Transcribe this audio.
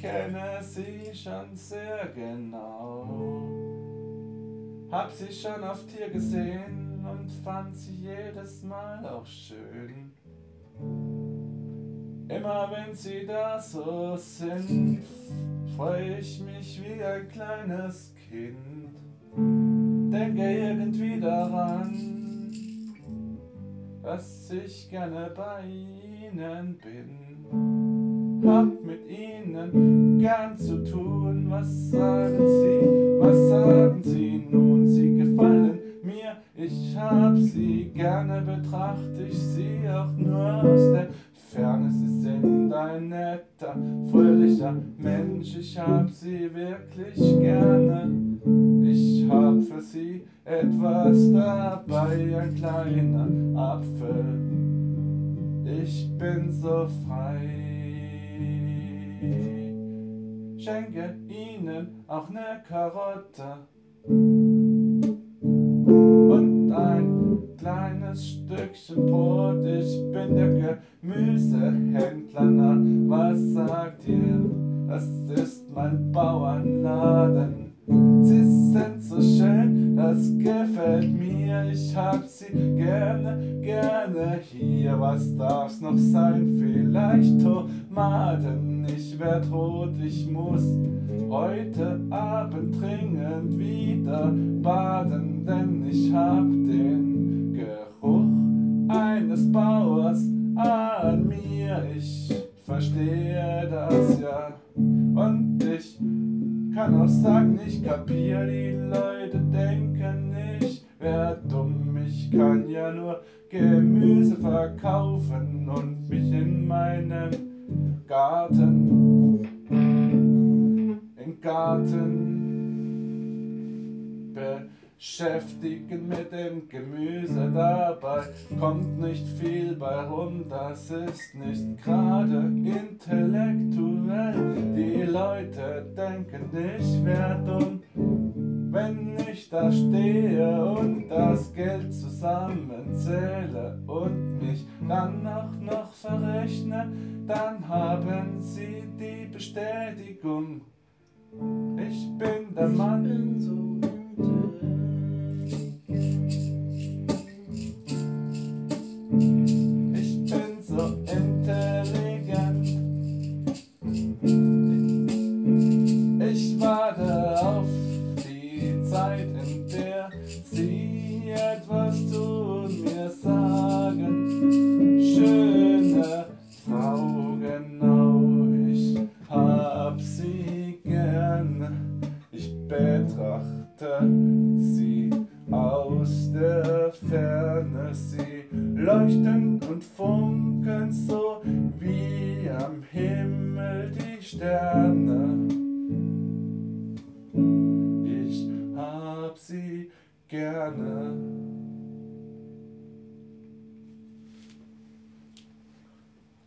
kenne sie schon sehr genau. Hab sie schon oft hier gesehen und fand sie jedes Mal auch schön. Immer wenn sie da so sind, freu ich mich wie ein kleines Kind. Denke irgendwie daran, dass ich gerne bei ihnen bin. Hab mit ihnen gern zu tun, was sagen sie, was sagen sie? Nun, sie gefallen mir, ich hab sie gerne, betrachte ich sie auch nur aus der Ferne, sie sind ein netter, fröhlicher Mensch, ich hab sie wirklich gerne. Ich hab für sie etwas dabei, ein kleiner Apfel. Ich bin so frei. Schenke ihnen auch ne Karotte und ein kleines Stückchen Brot. Ich bin der Gemüsehändler, na, was sagt ihr? Das ist mein Bauernladen. Sie sind so schön, das mir. Ich hab sie gerne, gerne hier. Was darf's noch sein? Vielleicht Tomaten. Ich werd rot, ich muss heute Abend dringend wieder baden, denn ich hab den Geruch eines Bauers an mir. Ich verstehe das ja und ich kann auch sagen, ich kapier, die Leute denken, ich wär dumm. Ja nur Gemüse verkaufen und mich in meinem Garten, im Garten beschäftigen mit dem Gemüse. Dabei kommt nicht viel bei rum, das ist nicht gerade intellektuell. Die Leute denken, ich wär dumm, ich da stehe und das Geld zusammenzähle und mich dann auch noch verrechne, dann haben sie die Bestätigung. Ich bin der Mann. Ich bin so Zeit, in der Sie etwas zu mir sagen. Schöne Frau, genau, ich hab sie gern. Ich betrachte sie aus der Ferne. Sie leuchten und funkeln so wie am Himmel die Sterne. sie gerne.